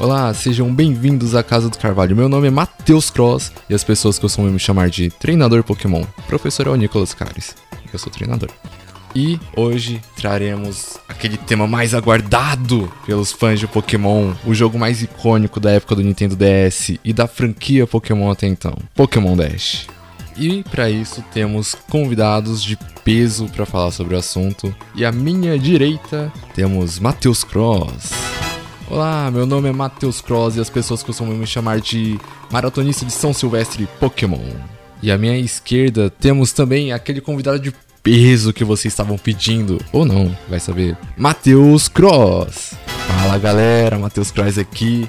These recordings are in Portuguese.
Olá, sejam bem-vindos à Casa do Carvalho. Meu nome é Matheus Cross e as pessoas costumam me chamar de treinador Pokémon. Professor é o Nicolas Cares. Eu sou treinador. E hoje traremos aquele tema mais aguardado pelos fãs de Pokémon, o jogo mais icônico da época do Nintendo DS e da franquia Pokémon até então, Pokémon Dash. E para isso temos convidados de peso para falar sobre o assunto. E à minha direita temos Matheus Cross. Olá, meu nome é Matheus Cross e as pessoas costumam me chamar de maratonista de São Silvestre Pokémon. E à minha esquerda temos também aquele convidado de peso que vocês estavam pedindo, ou não, vai saber. Matheus Cross. Fala galera, Matheus Cross aqui.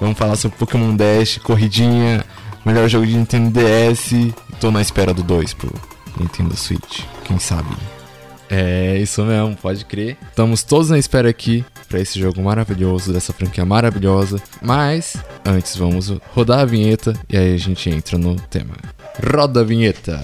Vamos falar sobre Pokémon Dash, corridinha, melhor jogo de Nintendo DS. Tô na espera do 2 pro Nintendo Switch, quem sabe. É, isso mesmo, pode crer. Estamos todos na espera aqui para esse jogo maravilhoso, dessa franquia maravilhosa. Mas, antes, vamos rodar a vinheta e aí a gente entra no tema. Roda a vinheta!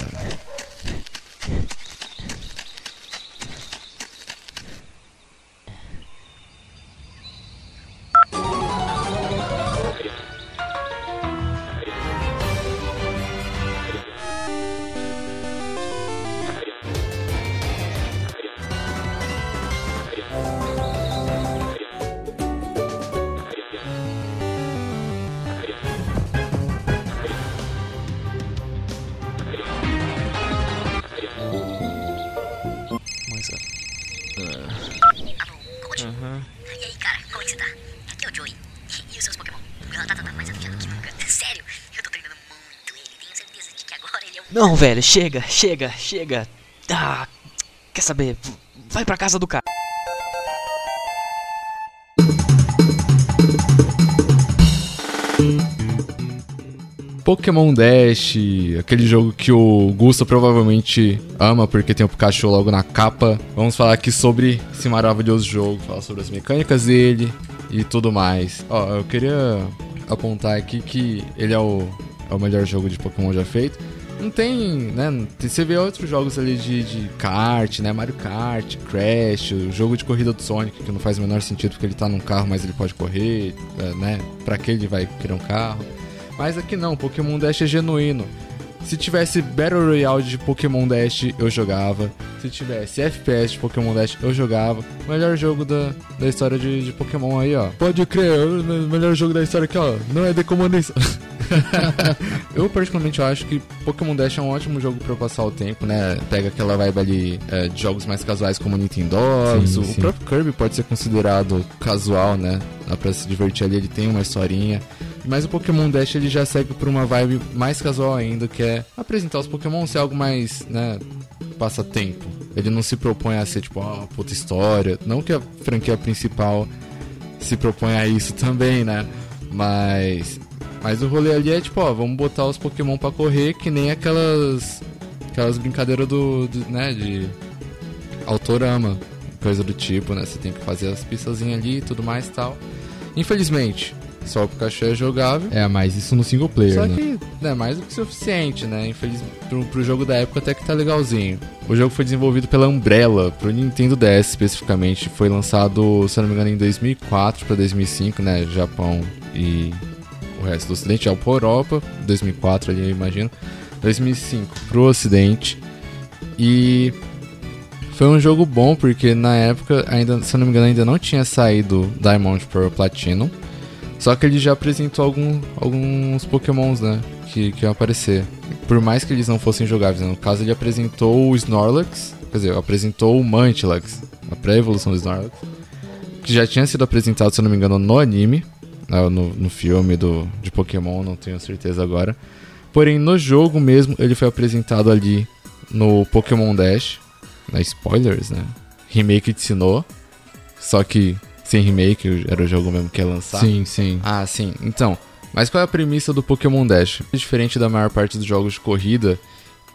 Velho, chega, chega, chega. Ah, quer saber? Vai pra casa do cara. Pokémon Dash, aquele jogo que o Gusta provavelmente ama porque tem o Pikachu logo na capa. Vamos falar aqui sobre esse maravilhoso jogo, falar sobre as mecânicas dele e tudo mais. Ó, eu queria apontar aqui que ele é o, é o melhor jogo de Pokémon já feito. Não tem, né? Você vê outros jogos ali de, de kart, né? Mario Kart, Crash, o jogo de corrida do Sonic, que não faz o menor sentido porque ele tá num carro, mas ele pode correr, é, né? Pra que ele vai querer um carro? Mas aqui não, Pokémon Dash é genuíno. Se tivesse Battle Royale de Pokémon Dash, eu jogava. Se tivesse FPS de Pokémon Dash, eu jogava. Melhor jogo da, da história de, de Pokémon aí, ó. Pode crer, o me- melhor jogo da história aqui, ó. Não é The Command eu particularmente acho que Pokémon Dash é um ótimo jogo pra eu passar o tempo, né? Pega aquela vibe ali é, de jogos mais casuais como Nintendogs. Sim, o sim. próprio Kirby pode ser considerado casual, né? Dá pra se divertir ali, ele tem uma historinha. Mas o Pokémon Dash ele já segue por uma vibe mais casual ainda, que é apresentar os Pokémon ser algo mais, né, passatempo. Ele não se propõe a ser tipo, uma puta história. Não que a franquia principal se propõe a isso também, né? Mas mas o rolê ali é tipo, ó, vamos botar os Pokémon pra correr que nem aquelas aquelas brincadeiras do, do né, de autorama, coisa do tipo, né? Você tem que fazer as pistazinhas ali e tudo mais e tal. Infelizmente, só o Pikachu é jogável. É, mas isso no single player, Só né? que é mais do que suficiente, né? Infeliz... Pro, pro jogo da época até que tá legalzinho. O jogo foi desenvolvido pela Umbrella, pro Nintendo DS especificamente. Foi lançado, se não me engano, em 2004 pra 2005, né? Japão e o resto do ocidente. Já por Europa, 2004 ali, eu imagino. 2005 pro ocidente. E foi um jogo bom porque na época, ainda, se eu não me engano, ainda não tinha saído Diamond Pearl Platinum. Só que ele já apresentou algum, alguns pokémons, né? Que, que iam aparecer. Por mais que eles não fossem jogáveis, né? no caso ele apresentou o Snorlax, quer dizer, apresentou o Mantilax, a pré-evolução do Snorlax, que já tinha sido apresentado, se eu não me engano, no anime, né, no, no filme do, de Pokémon, não tenho certeza agora. Porém, no jogo mesmo, ele foi apresentado ali no Pokémon Dash, na spoilers, né? Remake de Sinnoh, só que sem remake, era o jogo mesmo que ia lançar. Sim, sim. Ah, sim. Então, mas qual é a premissa do Pokémon Dash? Diferente da maior parte dos jogos de corrida,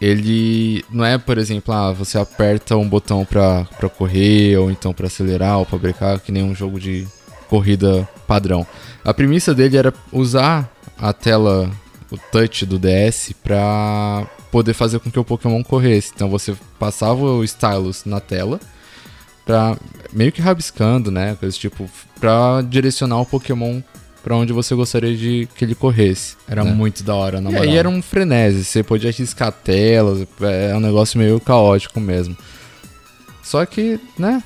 ele não é, por exemplo, ah, você aperta um botão pra, pra correr, ou então pra acelerar, ou pra brecar, que nem um jogo de corrida padrão. A premissa dele era usar a tela, o touch do DS, pra poder fazer com que o Pokémon corresse. Então você passava o stylus na tela, pra meio que rabiscando, né? Coisa tipo, pra direcionar o Pokémon pra onde você gostaria de que ele corresse. Era né? muito da hora, na E moral. aí era um frenesi, você podia riscar telas, é um negócio meio caótico mesmo. Só que, né,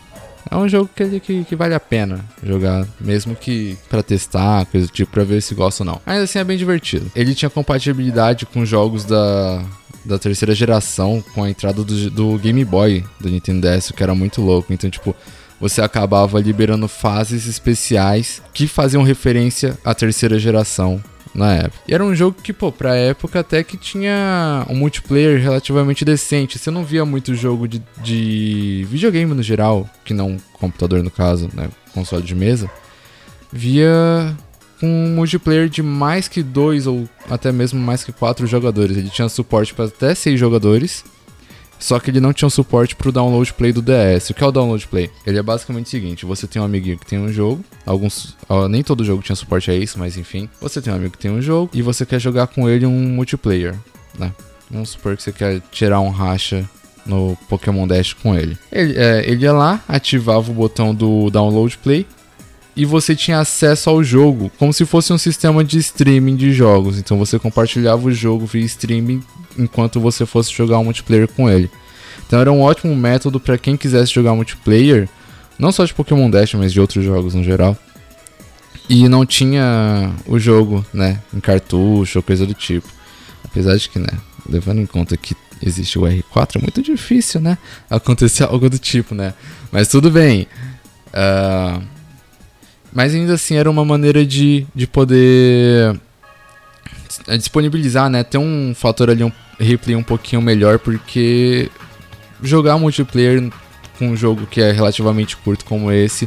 é um jogo que, que, que vale a pena jogar, mesmo que pra testar, coisa do tipo, pra ver se gosta ou não. Ainda assim é bem divertido. Ele tinha compatibilidade com jogos da, da terceira geração, com a entrada do, do Game Boy do Nintendo DS, que era muito louco. Então, tipo, você acabava liberando fases especiais que faziam referência à terceira geração na época. E era um jogo que, pô, pra época até que tinha um multiplayer relativamente decente. Você não via muito jogo de, de videogame no geral, que não computador no caso, né, console de mesa, via com um multiplayer de mais que dois ou até mesmo mais que quatro jogadores. Ele tinha suporte para até seis jogadores. Só que ele não tinha suporte pro download play do DS. O que é o download play? Ele é basicamente o seguinte: você tem um amiguinho que tem um jogo, alguns, ó, nem todo jogo tinha suporte a isso, mas enfim, você tem um amigo que tem um jogo e você quer jogar com ele um multiplayer, né? Vamos supor que você quer tirar um racha no Pokémon Dash com ele. Ele, é, ele ia lá, ativava o botão do download play e você tinha acesso ao jogo como se fosse um sistema de streaming de jogos. Então você compartilhava o jogo via streaming enquanto você fosse jogar um multiplayer com ele. Então era um ótimo método para quem quisesse jogar multiplayer, não só de Pokémon Dash, mas de outros jogos no geral. E não tinha o jogo, né, em cartucho ou coisa do tipo. Apesar de que, né, levando em conta que existe o R4, é muito difícil, né, acontecer algo do tipo, né. Mas tudo bem. Ah, mas ainda assim era uma maneira de, de poder é, disponibilizar, né? Ter um fator ali, um replay um pouquinho melhor, porque jogar multiplayer com um jogo que é relativamente curto como esse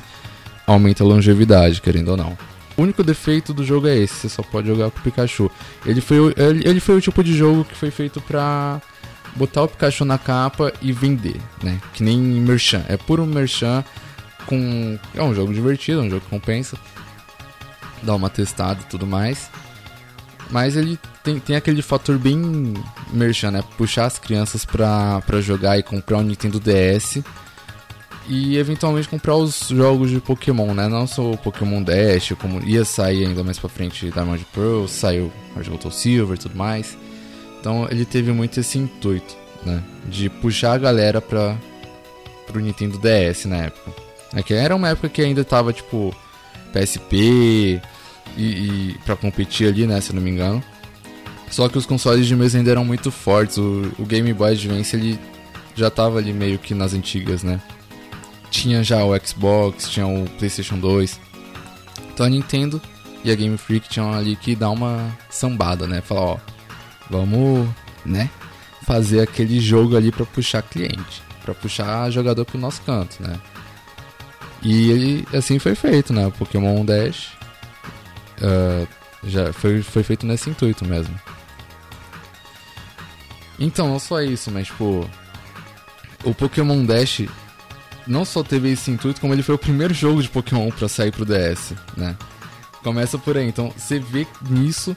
aumenta a longevidade, querendo ou não. O único defeito do jogo é esse, você só pode jogar com o Pikachu. Ele foi, ele, ele foi o tipo de jogo que foi feito pra botar o Pikachu na capa e vender, né? Que nem merchan. É puro merchan com... É um jogo divertido, é um jogo que compensa. Dá uma testada e tudo mais. Mas ele tem, tem aquele fator bem merchan, né? Puxar as crianças pra, pra jogar e comprar um Nintendo DS. E eventualmente comprar os jogos de Pokémon, né? Não só o Pokémon Dash, como ia sair ainda mais pra frente Diamond Pearl, saiu Soul Silver e tudo mais. Então ele teve muito esse intuito, né? De puxar a galera pra, pro Nintendo DS na época. É que era uma época que ainda tava tipo PSP e, e para competir ali, né, se eu não me engano. Só que os consoles de mesa ainda eram muito fortes. O, o Game Boy Advance ele já tava ali meio que nas antigas, né? Tinha já o Xbox, tinha o PlayStation 2. Então a Nintendo e a Game Freak tinham ali que dar uma sambada, né? Falar, ó, vamos, né, fazer aquele jogo ali pra puxar cliente, pra puxar jogador pro nosso canto, né? E ele, assim foi feito, né? Pokémon Dash ah, já foi, foi feito nesse intuito mesmo. Então, não só isso, mas tipo, o Pokémon Dash não só teve esse intuito, como ele foi o primeiro jogo de Pokémon pra sair pro DS, né? Começa por aí, então você vê nisso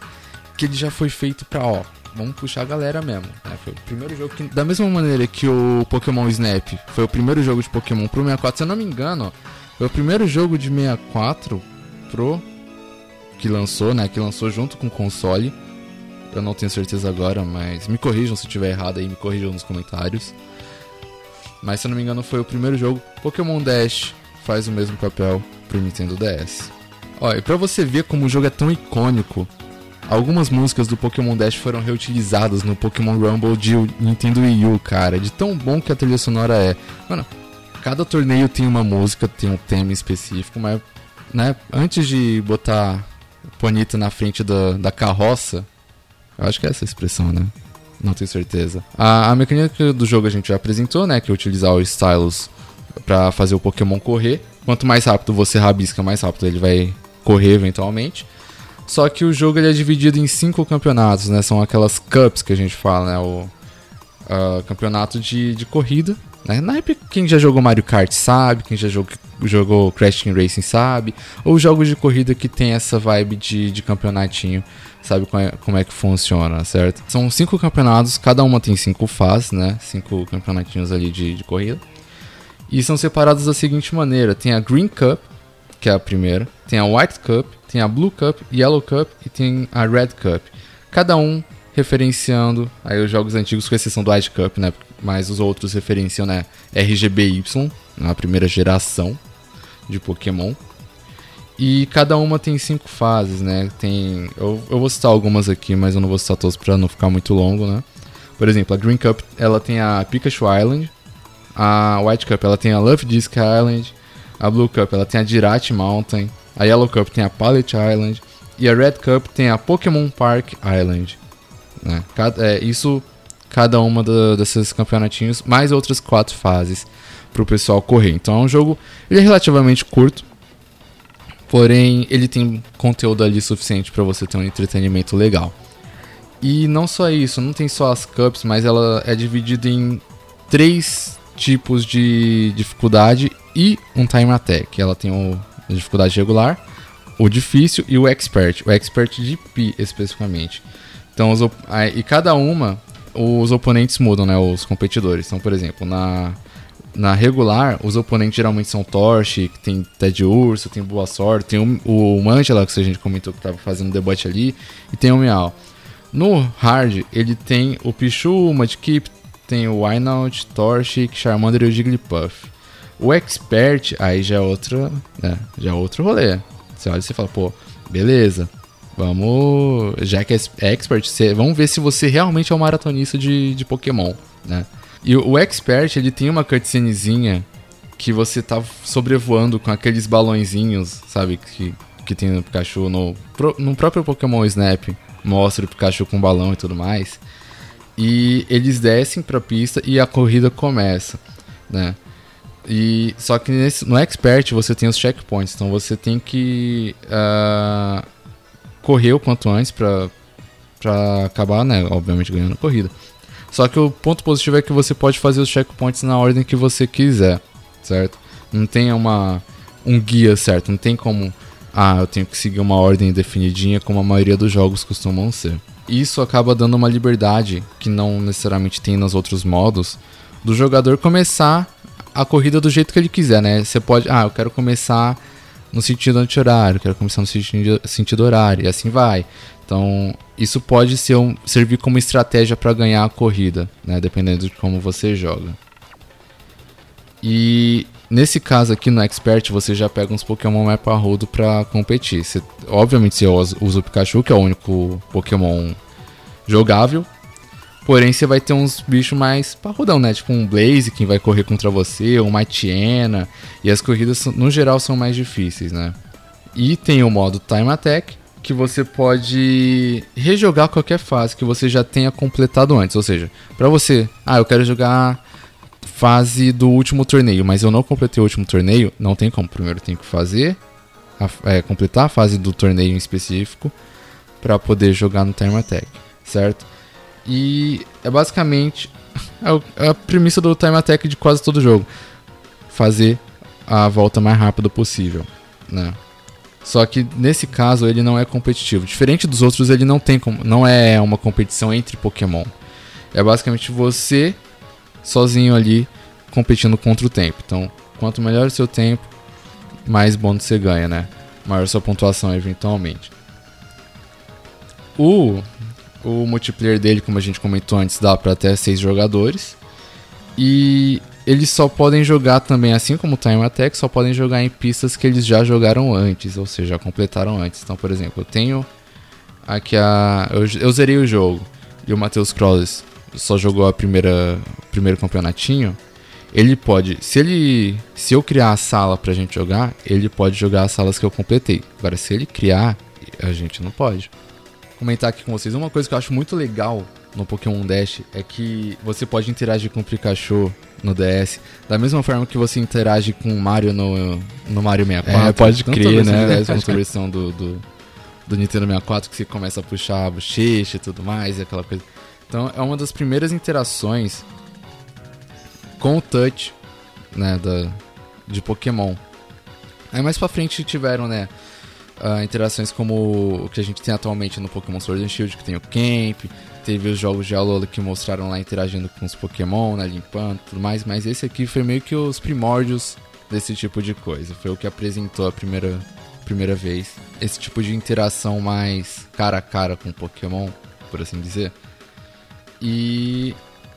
que ele já foi feito pra, ó, vamos puxar a galera mesmo. Né? Foi o primeiro jogo que, da mesma maneira que o Pokémon Snap foi o primeiro jogo de Pokémon pro 64, se eu não me engano, foi o primeiro jogo de 64 pro que lançou, né? Que lançou junto com o console. Eu não tenho certeza agora, mas me corrijam se tiver errado aí, me corrijam nos comentários. Mas se eu não me engano, foi o primeiro jogo. Pokémon Dash faz o mesmo papel pro Nintendo DS. Ó, e pra você ver como o jogo é tão icônico, algumas músicas do Pokémon Dash foram reutilizadas no Pokémon Rumble de Nintendo Wii U, cara. De tão bom que a trilha sonora é. Mano, cada torneio tem uma música, tem um tema específico, mas, né, antes de botar Ponita na frente da, da carroça, eu acho que é essa a expressão, né? Não tenho certeza. A, a mecânica do jogo a gente já apresentou, né? Que é utilizar o Stylus pra fazer o Pokémon correr. Quanto mais rápido você rabisca, mais rápido ele vai correr eventualmente. Só que o jogo ele é dividido em cinco campeonatos, né? São aquelas cups que a gente fala, né? O ah, campeonato de, de corrida. Né? Na época, quem já jogou Mario Kart sabe, quem já jogou, jogou Crash Team Racing sabe. Ou jogos de corrida que tem essa vibe de, de campeonatinho, sabe como é, como é que funciona, certo? São cinco campeonatos, cada uma tem cinco fases, né? Cinco campeonatinhos ali de, de corrida. E são separados da seguinte maneira: tem a Green Cup, que é a primeira, tem a White Cup, tem a Blue Cup, Yellow Cup e tem a Red Cup. Cada um referenciando aí os jogos antigos, com exceção do White Cup, né? Mas os outros referenciam, né? RGBY, na primeira geração de Pokémon. E cada uma tem cinco fases, né? Tem. Eu, eu vou citar algumas aqui, mas eu não vou citar todas pra não ficar muito longo, né? Por exemplo, a Green Cup ela tem a Pikachu Island. A White Cup ela tem a Love Disc Island. A Blue Cup ela tem a Jirate Mountain. A Yellow Cup tem a Pallet Island. E a Red Cup tem a Pokémon Park Island. Né? Cada, é, isso, cada uma do, desses campeonatinhos, mais outras quatro fases para o pessoal correr. Então é um jogo ele é relativamente curto, porém ele tem conteúdo ali suficiente para você ter um entretenimento legal. E não só isso, não tem só as cups, mas ela é dividida em três tipos de dificuldade e um time attack. Ela tem o, a dificuldade regular, o difícil e o expert. O expert de Pi especificamente. Então, os, e cada uma, os oponentes mudam, né? Os competidores. Então, por exemplo, na, na regular, os oponentes geralmente são Torch, que tem Ted Urso, tem Boa Sorte, tem o, o Mangela, que a gente comentou que estava fazendo debate ali, e tem o Meow. No hard, ele tem o Pichu, o Mudkip, tem o Wynaut, Torchic, Charmander e o Jigglypuff. O Expert, aí já é outro, né, já é outro rolê. Você olha e você fala, pô, beleza, vamos, já que é Expert, você, vamos ver se você realmente é um maratonista de, de Pokémon, né. E o, o Expert, ele tem uma cutscenezinha que você tá sobrevoando com aqueles balõezinhos, sabe, que, que tem no Pikachu, no, no próprio Pokémon Snap, mostra o Pikachu com balão e tudo mais. E eles descem para a pista e a corrida começa, né? E só que nesse, no expert você tem os checkpoints, então você tem que uh, correr o quanto antes para para acabar, né? Obviamente ganhando a corrida. Só que o ponto positivo é que você pode fazer os checkpoints na ordem que você quiser, certo? Não tem uma um guia certo, não tem como ah, eu tenho que seguir uma ordem definidinha como a maioria dos jogos costumam ser. Isso acaba dando uma liberdade que não necessariamente tem nos outros modos do jogador começar a corrida do jeito que ele quiser, né? Você pode, ah, eu quero começar no sentido anti-horário, quero começar no sentido, horário, e assim vai. Então, isso pode ser um, servir como estratégia para ganhar a corrida, né? Dependendo de como você joga. E nesse caso aqui no Expert, você já pega uns Pokémon mais parrudo pra competir. Você, obviamente você usa o Pikachu, que é o único Pokémon jogável. Porém, você vai ter uns bichos mais parrudão, né? Tipo um Blaze que vai correr contra você, ou uma Tiena. E as corridas, no geral, são mais difíceis, né? E tem o modo Time Attack, que você pode rejogar qualquer fase que você já tenha completado antes. Ou seja, para você, ah, eu quero jogar fase do último torneio, mas eu não completei o último torneio, não tem como. Primeiro tem que fazer, a, é, completar a fase do torneio em específico para poder jogar no Time Attack, certo? E é basicamente é, é a premissa do time attack de quase todo jogo. Fazer a volta mais rápida possível, né? Só que nesse caso ele não é competitivo. Diferente dos outros, ele não tem como, não é uma competição entre Pokémon. É basicamente você sozinho ali competindo contra o tempo. Então, quanto melhor o seu tempo, mais bônus você ganha, né? Maior sua pontuação eventualmente. O o multiplayer dele, como a gente comentou antes, dá para até 6 jogadores. E eles só podem jogar também, assim como o Time Attack, só podem jogar em pistas que eles já jogaram antes, ou seja, já completaram antes. Então, por exemplo, eu tenho aqui a. Eu, eu zerei o jogo e o Matheus Crosses só jogou a primeira primeiro campeonatinho. Ele pode, se ele, se eu criar a sala pra gente jogar, ele pode jogar as salas que eu completei. Agora, se ele criar, a gente não pode comentar aqui com vocês. Uma coisa que eu acho muito legal no Pokémon Dash é que você pode interagir com o Pikachu no DS da mesma forma que você interage com o Mario no, no Mario 64. É, pode crer, né? DS, quanto a versão do, do, do, Nintendo 64 que você começa a puxar a bochecha e tudo mais e aquela coisa. Então é uma das primeiras interações com o touch, né, da, de Pokémon. Aí mais pra frente tiveram, né, uh, interações como o que a gente tem atualmente no Pokémon Sword and Shield, que tem o Camp, teve os jogos de Alola que mostraram lá interagindo com os Pokémon, né, limpando tudo mais, mas esse aqui foi meio que os primórdios desse tipo de coisa. Foi o que apresentou a primeira primeira vez. Esse tipo de interação mais cara a cara com Pokémon, por assim dizer. E,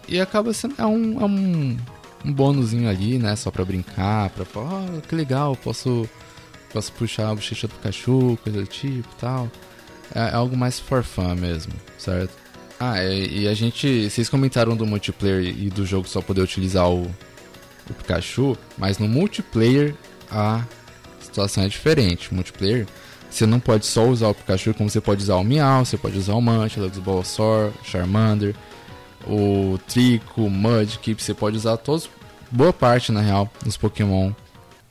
e acaba sendo é um, é um, um bônusinho ali, né? Só pra brincar, pra falar, oh, que legal, posso, posso puxar a bochecha do Pikachu, coisa do tipo e tal. É, é, algo mais for fun mesmo, certo? Ah, e, e, a gente. Vocês comentaram do multiplayer e do jogo só poder utilizar o, o Pikachu, mas no multiplayer a situação é diferente. Multiplayer, você não pode só usar o Pikachu, como você pode usar o Meow, você pode usar o Munchlax, o Bulbasaur, Charmander, o Trico, o Mudkip, você pode usar todos, boa parte na real, dos Pokémon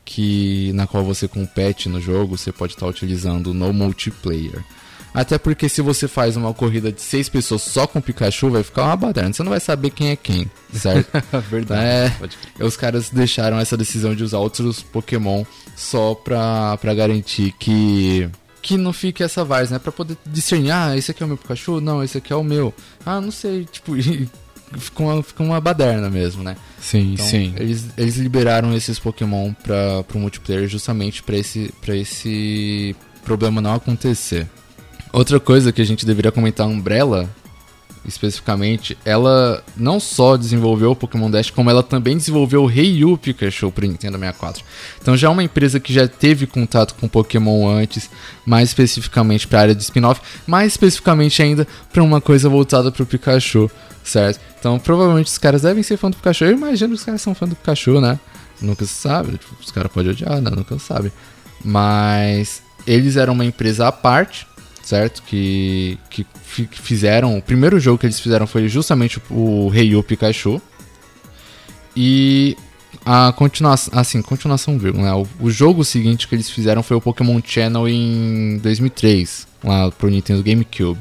que na qual você compete no jogo, você pode estar utilizando no multiplayer. Até porque se você faz uma corrida de seis pessoas só com Pikachu, vai ficar uma baderna. Você não vai saber quem é quem, certo? Verdade. É, os caras deixaram essa decisão de usar outros Pokémon só pra, pra garantir que que não fique essa vaz, né? Pra poder discernir, ah, esse aqui é o meu Pikachu? Não, esse aqui é o meu. Ah, não sei, tipo, fica uma, fica uma baderna mesmo, né? Sim, então, sim. Eles, eles liberaram esses Pokémon pra, pro multiplayer justamente pra esse, pra esse problema não acontecer. Outra coisa que a gente deveria comentar, a Umbrella, especificamente, ela não só desenvolveu o Pokémon Dash, como ela também desenvolveu o Ryu Pikachu para Nintendo 64. Então já é uma empresa que já teve contato com Pokémon antes, mais especificamente para a área de spin-off, mais especificamente ainda para uma coisa voltada para o Pikachu, certo? Então provavelmente os caras devem ser fã do Pikachu. Eu imagino que os caras são fã do Pikachu, né? Nunca se sabe, os caras podem odiar, né? Nunca se sabe. Mas eles eram uma empresa à parte certo? Que, que fizeram. O primeiro jogo que eles fizeram foi justamente o Rei Pikachu. E a continuação. Assim, continuação, vírgula, né? O, o, jogo seguinte que eles fizeram foi o Pokémon Channel em 2003, lá pro Nintendo GameCube.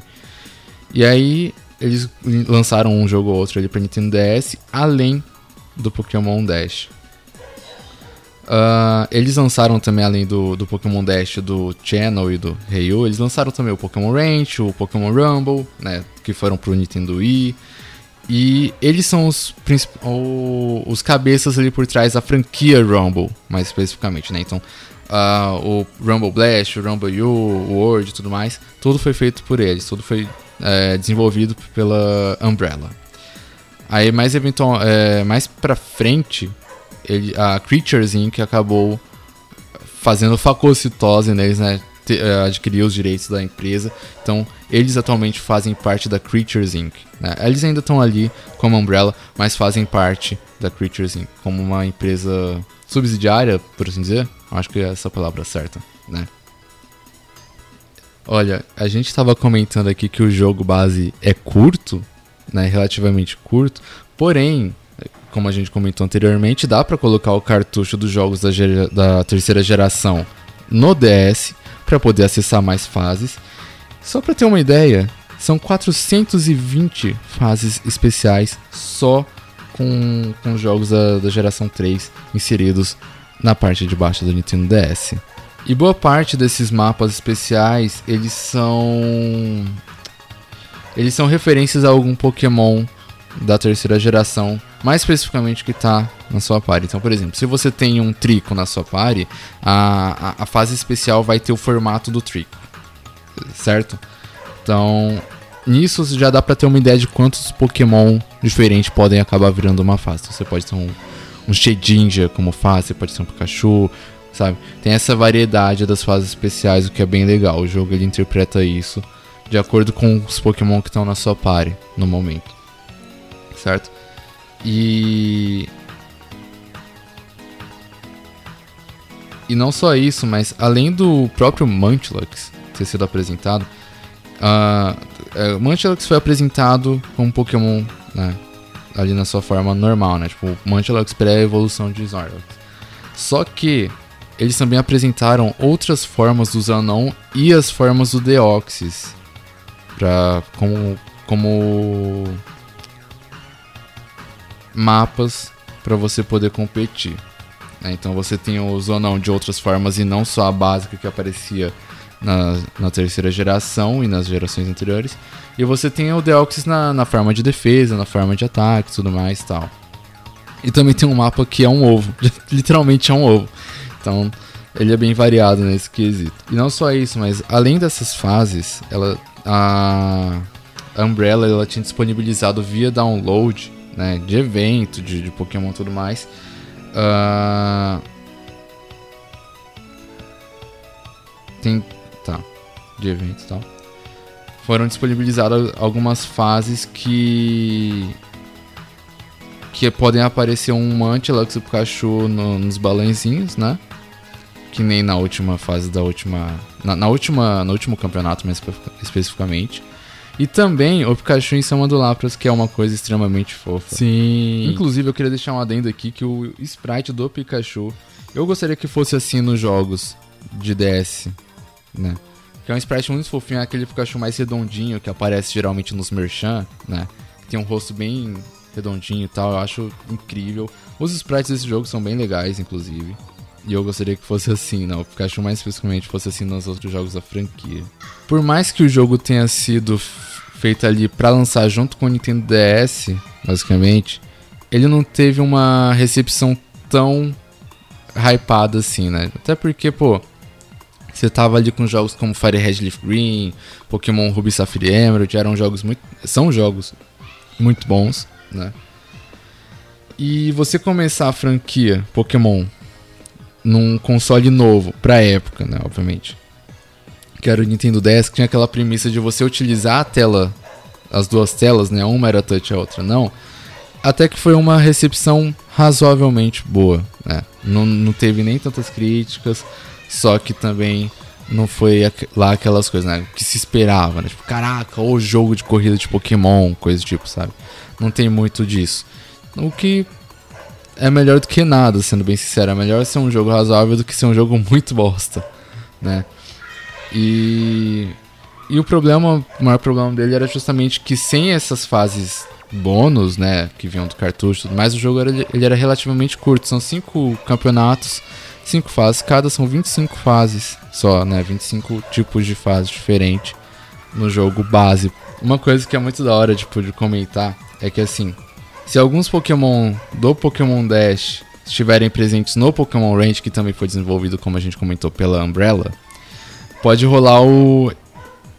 E aí eles lançaram um jogo ou outro ali pra Nintendo DS, além do Pokémon Dash. Uh, eles lançaram também, além do, do Pokémon Dash, do Channel e do Ryu, eles lançaram também o Pokémon Ranch, o Pokémon Rumble, né, que foram pro Nintendo Wii. E eles são os, os cabeças ali por trás da franquia Rumble, mais especificamente, né? Então, uh, o Rumble Blast, o Rumble U, o World e tudo mais, tudo foi feito por eles, tudo foi é, desenvolvido pela Umbrella. Aí mais eventual, é, mais pra frente, ele, a Creatures Inc. acabou fazendo facocitose neles, né? Eh, adquiriu os direitos da empresa. Então, eles atualmente fazem parte da Creatures Inc. Né? Eles ainda estão ali como Umbrella, mas fazem parte da Creatures Inc. como uma empresa subsidiária, por assim dizer. Acho que é essa palavra certa, né? Olha, a gente estava comentando aqui que o jogo base é curto, né? Relativamente curto. Porém, como a gente comentou anteriormente, dá para colocar o cartucho dos jogos da, da terceira geração no DS para poder acessar mais fases. Só para ter uma ideia, são 420 fases especiais só com, com jogos da, da geração 3 inseridos na parte de baixo do Nintendo DS. E boa parte desses mapas especiais, eles são eles são referências a algum Pokémon da terceira geração, mais especificamente que está na sua party. Então, por exemplo, se você tem um Trico na sua party, a, a, a fase especial vai ter o formato do Trico, certo? Então, nisso já dá para ter uma ideia de quantos Pokémon diferentes podem acabar virando uma fase. Então, você pode ter um, um Shedinja como fase, você pode ter um Pikachu, sabe? Tem essa variedade das fases especiais, o que é bem legal. O jogo ele interpreta isso de acordo com os Pokémon que estão na sua party no momento certo? E. E não só isso, mas além do próprio Munchlax ter sido apresentado, uh, Munchlax foi apresentado como Pokémon né, ali na sua forma normal, né? Tipo, Munchlax pré-evolução de Snorlax. Só que eles também apresentaram outras formas do Zanon e as formas do Deoxys pra, como, como mapas para você poder competir. Né? Então você tem o zonão de outras formas e não só a básica que aparecia na, na terceira geração e nas gerações anteriores. E você tem o Deoxys na, na forma de defesa, na forma de ataque tudo mais tal. E também tem um mapa que é um ovo, literalmente é um ovo. Então ele é bem variado nesse quesito. E não só isso, mas além dessas fases, ela a Umbrella ela tinha disponibilizado via download, né, de evento, de, de Pokémon e tudo mais. Uh, tem tá de evento e tal. Foram disponibilizadas algumas fases que que podem aparecer um Mantilux e Pikachu no, nos balãozinhos, né? Que nem na última fase da última. Na, na, última. No último campeonato, mais especificamente. E também o Pikachu em cima do Lapras, que é uma coisa extremamente fofa. Sim. Inclusive, eu queria deixar um adendo aqui que o sprite do Pikachu. Eu gostaria que fosse assim nos jogos de DS, né? Que é um sprite muito fofinho, é aquele Pikachu mais redondinho que aparece geralmente nos Merchan, né? Tem um rosto bem redondinho e tal, eu acho incrível. Os sprites desse jogo são bem legais, inclusive. E eu gostaria que fosse assim, não. O Pikachu mais especificamente fosse assim nos outros jogos da franquia. Por mais que o jogo tenha sido feito ali para lançar junto com o Nintendo DS, basicamente, ele não teve uma recepção tão hypada assim, né? Até porque, pô, você tava ali com jogos como Fire Red Leaf Green, Pokémon Ruby Sapphire Emerald, eram jogos muito. São jogos muito bons, né? E você começar a franquia Pokémon num console novo, pra época, né? Obviamente. Que era o Nintendo DS, que tinha aquela premissa de você utilizar a tela, as duas telas, né? Uma era touch a outra não. Até que foi uma recepção razoavelmente boa, né? Não, não teve nem tantas críticas só que também não foi lá aquelas coisas, né? Que se esperava, né? Tipo, caraca, o jogo de corrida de Pokémon, coisa do tipo, sabe? Não tem muito disso. O que é melhor do que nada, sendo bem sincero. É melhor ser um jogo razoável do que ser um jogo muito bosta, né? E. E o problema, o maior problema dele era justamente que sem essas fases bônus, né, que vinham do cartucho tudo mais, o jogo era, ele era relativamente curto. São cinco campeonatos cinco fases, cada são 25 fases só, né? 25 tipos de fases diferentes no jogo base. Uma coisa que é muito da hora tipo, de comentar é que assim, se alguns Pokémon do Pokémon Dash estiverem presentes no Pokémon Range, que também foi desenvolvido, como a gente comentou, pela Umbrella, pode rolar o,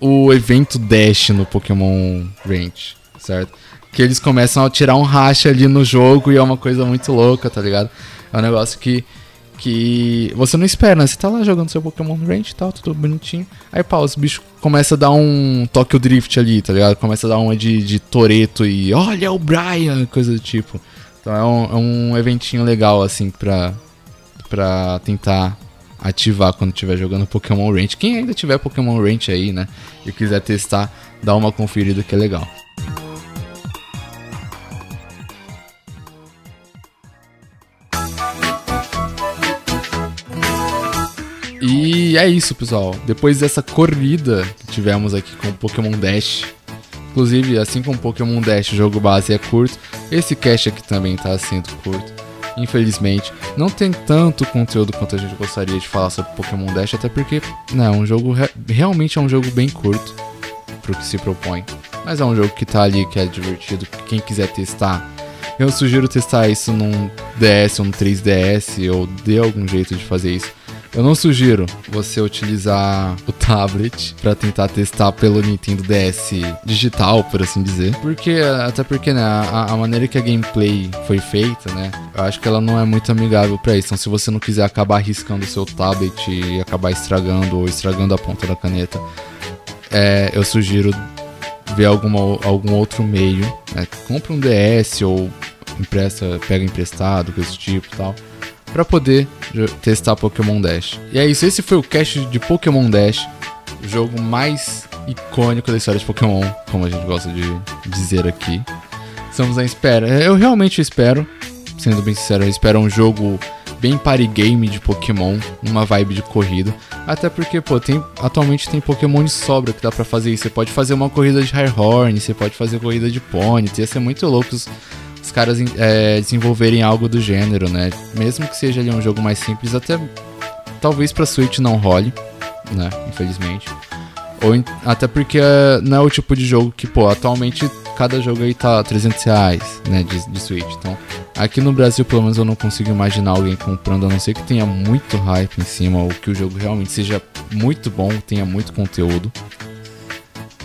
o evento Dash no Pokémon Range, certo? Que eles começam a tirar um racha ali no jogo e é uma coisa muito louca, tá ligado? É um negócio que que você não espera, né? Você tá lá jogando seu Pokémon Range e tal, tudo bonitinho. Aí, pá, os bichos começam a dar um Tokyo Drift ali, tá ligado? Começa a dar uma de, de Toreto e olha o Brian, coisa do tipo. Então é um, é um eventinho legal, assim, pra, pra tentar ativar quando estiver jogando Pokémon Range. Quem ainda tiver Pokémon Range aí, né? E quiser testar, dá uma conferida que é legal. E é isso, pessoal. Depois dessa corrida que tivemos aqui com o Pokémon Dash. Inclusive, assim como o Pokémon Dash, o jogo base é curto, esse cast aqui também tá sendo curto. Infelizmente, não tem tanto conteúdo quanto a gente gostaria de falar sobre Pokémon Dash, até porque, né, um jogo re realmente é um jogo bem curto pro que se propõe. Mas é um jogo que tá ali, que é divertido, quem quiser testar. Eu sugiro testar isso num DS ou num 3DS, ou dê algum jeito de fazer isso eu não sugiro você utilizar o tablet para tentar testar pelo Nintendo DS digital, por assim dizer. Porque, até porque, né, a, a, maneira que a gameplay foi feita, né, eu acho que ela não é muito amigável para isso. Então, se você não quiser acabar arriscando o seu tablet e acabar estragando ou estragando a ponta da caneta, é, eu sugiro ver alguma, algum outro meio, né? Compre um DS ou empresta, pega emprestado, coisa do tipo e tal para poder testar Pokémon Dash. E é isso, esse foi o cast de Pokémon Dash, o jogo mais icônico da história de Pokémon, como a gente gosta de dizer aqui. Estamos à espera. Eu realmente espero, sendo bem sincero, eu espero um jogo bem party game de Pokémon, uma vibe de corrida. Até porque, pô, tem, atualmente tem Pokémon de sobra que dá para fazer isso. Você pode fazer uma corrida de Horn, você pode fazer corrida de Pony, ia ser muito louco os caras é, desenvolverem algo do gênero, né? Mesmo que seja ali um jogo mais simples, até talvez pra Switch não role, né? Infelizmente. Ou até porque uh, não é o tipo de jogo que, pô, atualmente cada jogo aí tá 300 reais, né, de, de Switch. Então, aqui no Brasil, pelo menos, eu não consigo imaginar alguém comprando, a não ser que tenha muito hype em cima, ou que o jogo realmente seja muito bom, tenha muito conteúdo.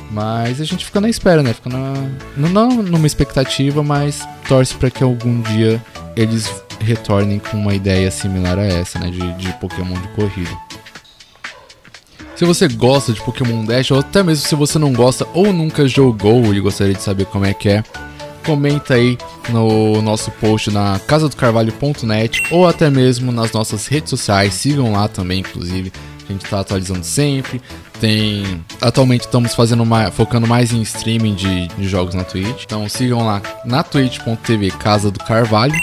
Mas a gente fica na espera, né? Fica na, não numa expectativa, mas torce para que algum dia eles retornem com uma ideia similar a essa, né? De, de Pokémon de corrida. Se você gosta de Pokémon Dash, ou até mesmo se você não gosta ou nunca jogou e gostaria de saber como é que é, comenta aí no nosso post na casadocarvalho.net ou até mesmo nas nossas redes sociais. Sigam lá também, inclusive. A gente está atualizando sempre. Tem. Atualmente estamos fazendo mais, focando mais em streaming de, de jogos na Twitch. Então sigam lá na twitch.tv Casa do Carvalho,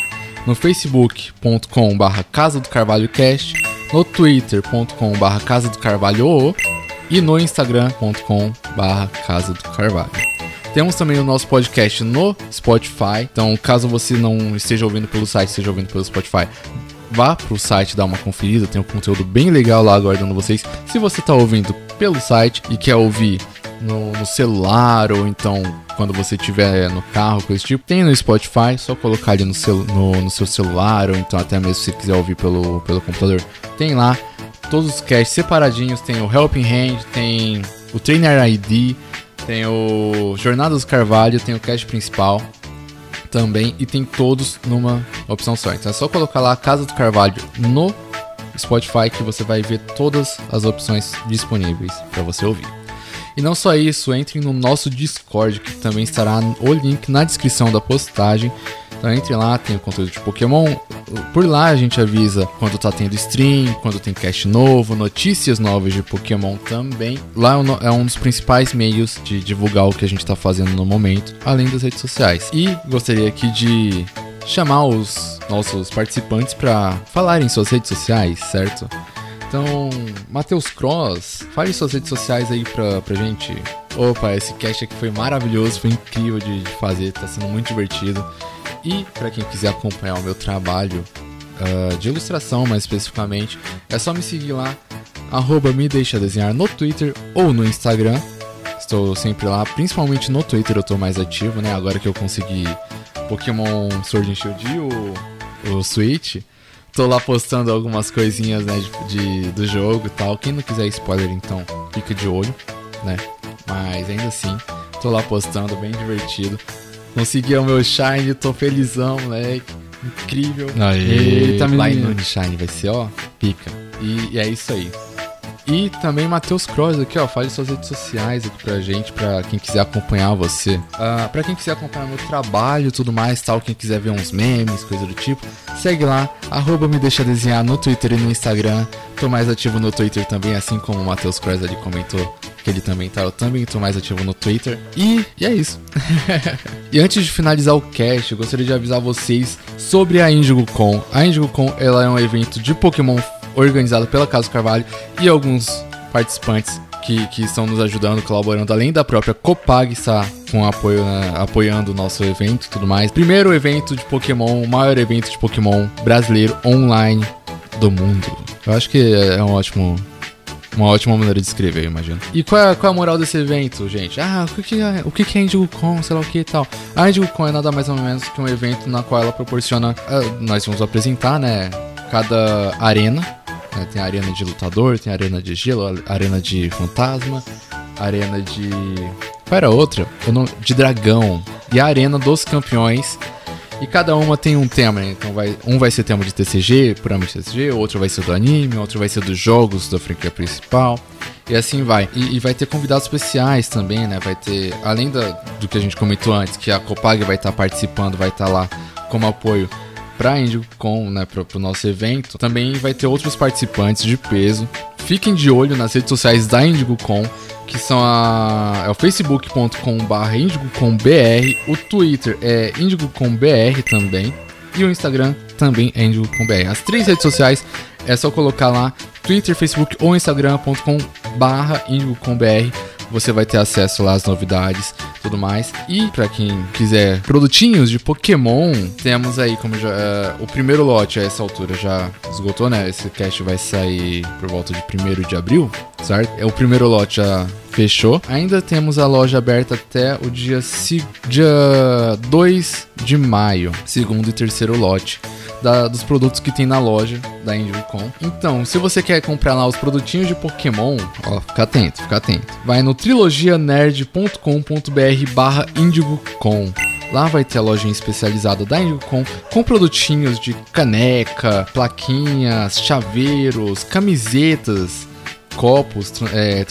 no facebook.com barra Casa do Carvalho Cast, no twitter.com barra Casa do Carvalho e no instagram.com barra Casa do Carvalho. Temos também o nosso podcast no Spotify. Então, caso você não esteja ouvindo pelo site, esteja ouvindo pelo Spotify, vá pro site dar uma conferida. Tem um conteúdo bem legal lá aguardando vocês. Se você está ouvindo pelo site e quer ouvir no, no, celular ou então quando você estiver no carro, coisa tipo, tem no Spotify, só colocar ali no, cel, no, no, seu celular ou então até mesmo se quiser ouvir pelo, pelo computador, tem lá todos os casts separadinhos, tem o Helping Hand, tem o Trainer ID, tem o Jornadas Carvalho, tem o cast principal também e tem todos numa opção só. Então é só colocar lá Casa do Carvalho no Spotify que você vai ver todas as opções disponíveis para você ouvir. E não só isso, entre no nosso Discord que também estará o link na descrição da postagem então entre lá, tem o conteúdo de Pokémon. Por lá a gente avisa quando tá tendo stream, quando tem cast novo, notícias novas de Pokémon também. Lá é um dos principais meios de divulgar o que a gente tá fazendo no momento, além das redes sociais. E gostaria aqui de chamar os nossos participantes para falarem em suas redes sociais, certo? Então, Matheus Cross, fale suas redes sociais aí pra, pra gente. Opa, esse cast aqui foi maravilhoso, foi incrível de, fazer, tá sendo muito divertido. E para quem quiser acompanhar o meu trabalho uh, de ilustração, mais especificamente, é só me seguir lá, arroba me deixa desenhar no Twitter ou no Instagram. Estou sempre lá, principalmente no Twitter eu estou mais ativo, né? Agora que eu consegui Pokémon Sword and Shield e o, o Switch. Tô lá postando algumas coisinhas, né, de, de, do jogo e tal. Quem não quiser spoiler, então, fica de olho, né? Mas ainda assim, tô lá postando, bem divertido. Consegui o meu Shine, tô felizão, moleque. Incrível. Aê, Eita, menino. Line Shine vai ser, ó, pica. E, e é isso aí. E também Matheus Cross aqui, ó, fale suas redes sociais aqui pra gente, pra quem quiser acompanhar você. Uh, pra quem quiser acompanhar meu trabalho tudo mais, tal, quem quiser ver uns memes, coisa do tipo, segue lá, arroba me deixa desenhar no Twitter e no Instagram. Tô mais ativo no Twitter também, assim como o Matheus Cross ali comentou que ele também tá. Eu também tô mais ativo no Twitter. E, e é isso. e antes de finalizar o cast, eu gostaria de avisar vocês sobre a IndigoCon. A IndigoCon ela é um evento de Pokémon organizado pela Casa Carvalho e alguns participantes que, que, estão nos ajudando, colaborando, além da própria Copag está com apoio, né, apoiando o nosso evento e tudo mais. Primeiro evento de Pokémon, o maior evento de Pokémon brasileiro online do mundo. Eu acho que é um ótimo uma ótima maneira de escrever, eu imagino. E qual é, qual é a moral desse evento, gente? Ah, o que, é, o que, é IndigoCon, sei lá o que e tal. A IndigoCon é nada mais ou menos que um evento na qual ela proporciona. Uh, nós vamos apresentar, né? Cada arena. Tem arena de lutador, tem arena de gelo, arena de fantasma, arena de. Qual era a outra? Não... De dragão. E a arena dos campeões e cada uma tem um tema, né? Então vai, um vai ser tema de TCG, puramente TCG, outro vai ser do anime, outro vai ser dos jogos da franquia principal. E assim vai. E, e, vai ter convidados especiais também, né? Vai ter, além da, do que a gente comentou antes, que a Copag vai estar tá participando, vai estar tá lá como apoio para a IndieCon, né, para o nosso evento, também vai ter outros participantes de peso. Fiquem de olho nas redes sociais da IndigoCon, que são a, é o facebook.com.br indigocombr, o Twitter é indigocombr também, e o Instagram também é indigocombr. As três redes sociais é só colocar lá Twitter, Facebook ou Instagram.com.br indigocombr você vai ter acesso lá às novidades tudo mais. E para quem quiser produtinhos de Pokémon, temos aí como já uh, o primeiro lote a essa altura já esgotou, né? Esse cast vai sair por volta de 1 de abril, certo? É o primeiro lote já fechou. Ainda temos a loja aberta até o dia, dia 2 de maio, segundo e terceiro lote. Da- dos produtos que tem na loja da IndieCon. Então, se você quer comprar lá os produtinhos de Pokémon, ó, fica atento, fica atento. Vai no trilogianerd.com.br barra IndigoCon. Lá vai ter a lojinha especializada da IndigoCon com produtinhos de caneca, plaquinhas, chaveiros, camisetas, copos é,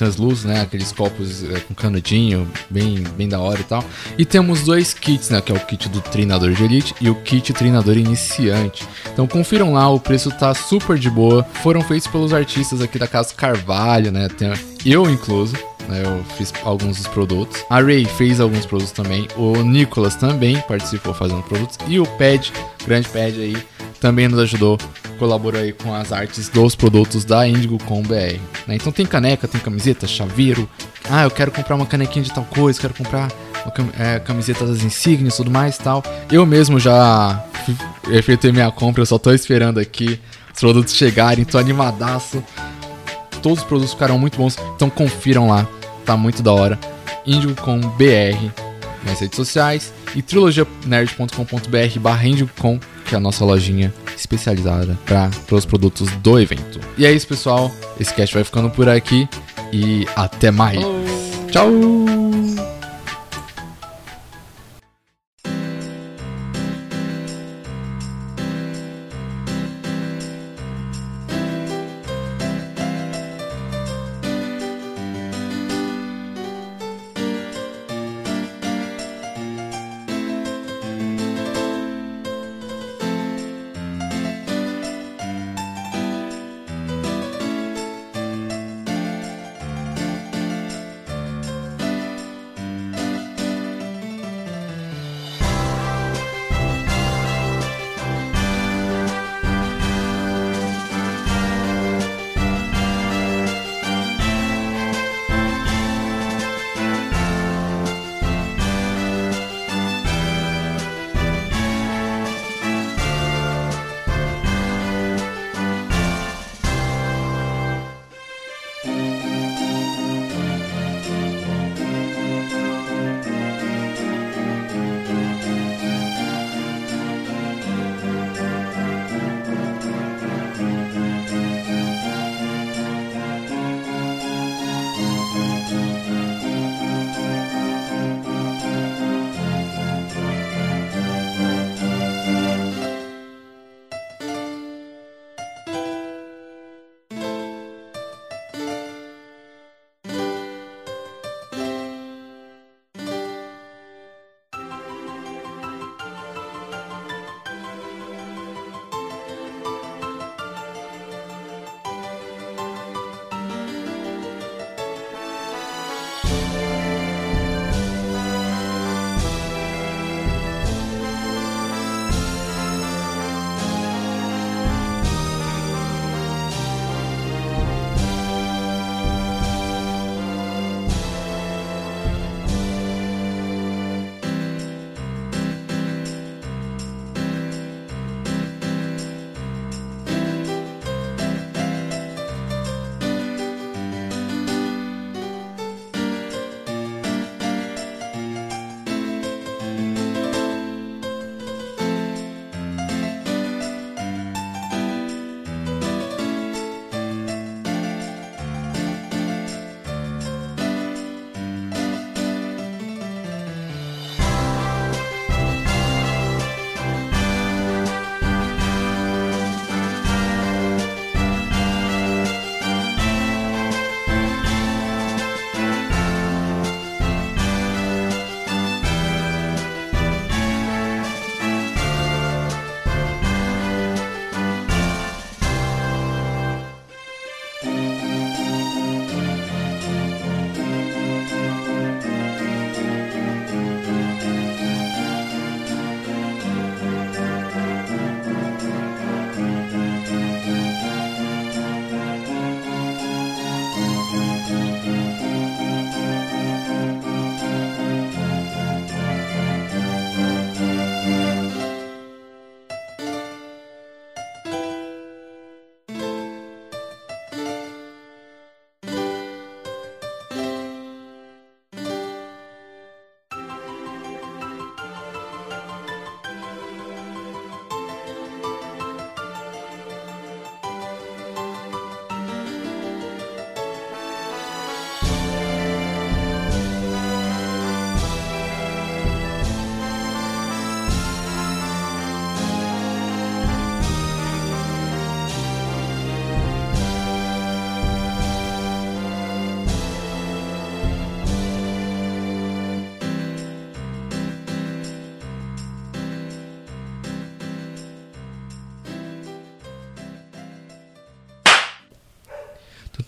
né? Aqueles copos é, com canudinho, bem, bem da hora e tal. E temos dois kits, né? Que é o kit do treinador de elite e o kit treinador iniciante. Então confiram lá, o preço tá super de boa. Foram feitos pelos artistas aqui da Casa Carvalho, né? Tem, eu incluso. Né, Eu fiz alguns dos produtos. A Ray fez alguns produtos também. O Nicolas também participou fazendo produtos. E o Pad, grande Pad aí, também nos ajudou, colaborou aí com as artes dos produtos da Indigo com BR. né? Então tem caneca, tem camiseta, chaveiro. Ah, eu quero comprar uma canequinha de tal coisa, quero comprar é, camiseta das insígnias tudo mais tal. Eu mesmo já efetuei minha compra, eu só tô esperando aqui os produtos chegarem, tô animadaço. Todos os produtos ficaram muito bons, então confiram lá, tá muito da hora. Indigo com BR nas redes sociais e trilogianerd.com.br barra IndioCon, que é a nossa lojinha especializada para os produtos do evento. E é isso, pessoal. Esse cast vai ficando por aqui e até mais. Tchau!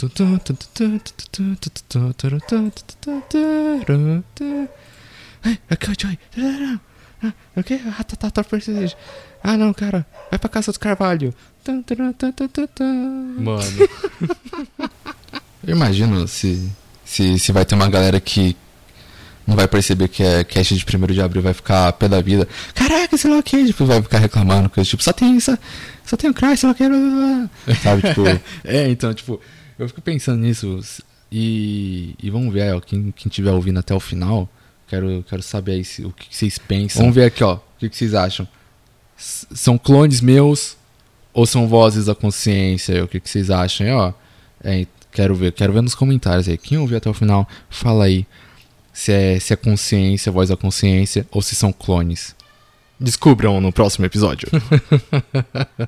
O. Ah, que? Ah, tá, tá, tá. Ah, não, cara. Vai pra casa do Carvalho. Mano. Eu imagino se, se, se vai ter uma galera que não vai perceber que é cast de 1 de abril, vai ficar pé da vida. Caraca, sei lá o que, tipo, vai ficar reclamando, coisa, tipo, só tem isso, só tem o Cry, sei lá o que, blá, blá, blá. sabe, tipo... é, então, tipo, eu fico pensando nisso e, e vamos ver, ó, quem, quem tiver ouvindo até o final, quero, quero saber aí se, o que, vocês pensam. Vamos ver aqui, ó, o que, que vocês acham. S- são clones meus ou são vozes da consciência? O que, que vocês acham aí, ó? É, quero ver, quero ver nos comentários aí. Quem ouviu até o final, fala aí se é, se é consciência, voz da consciência, ou se são clones. Descubram no próximo episódio.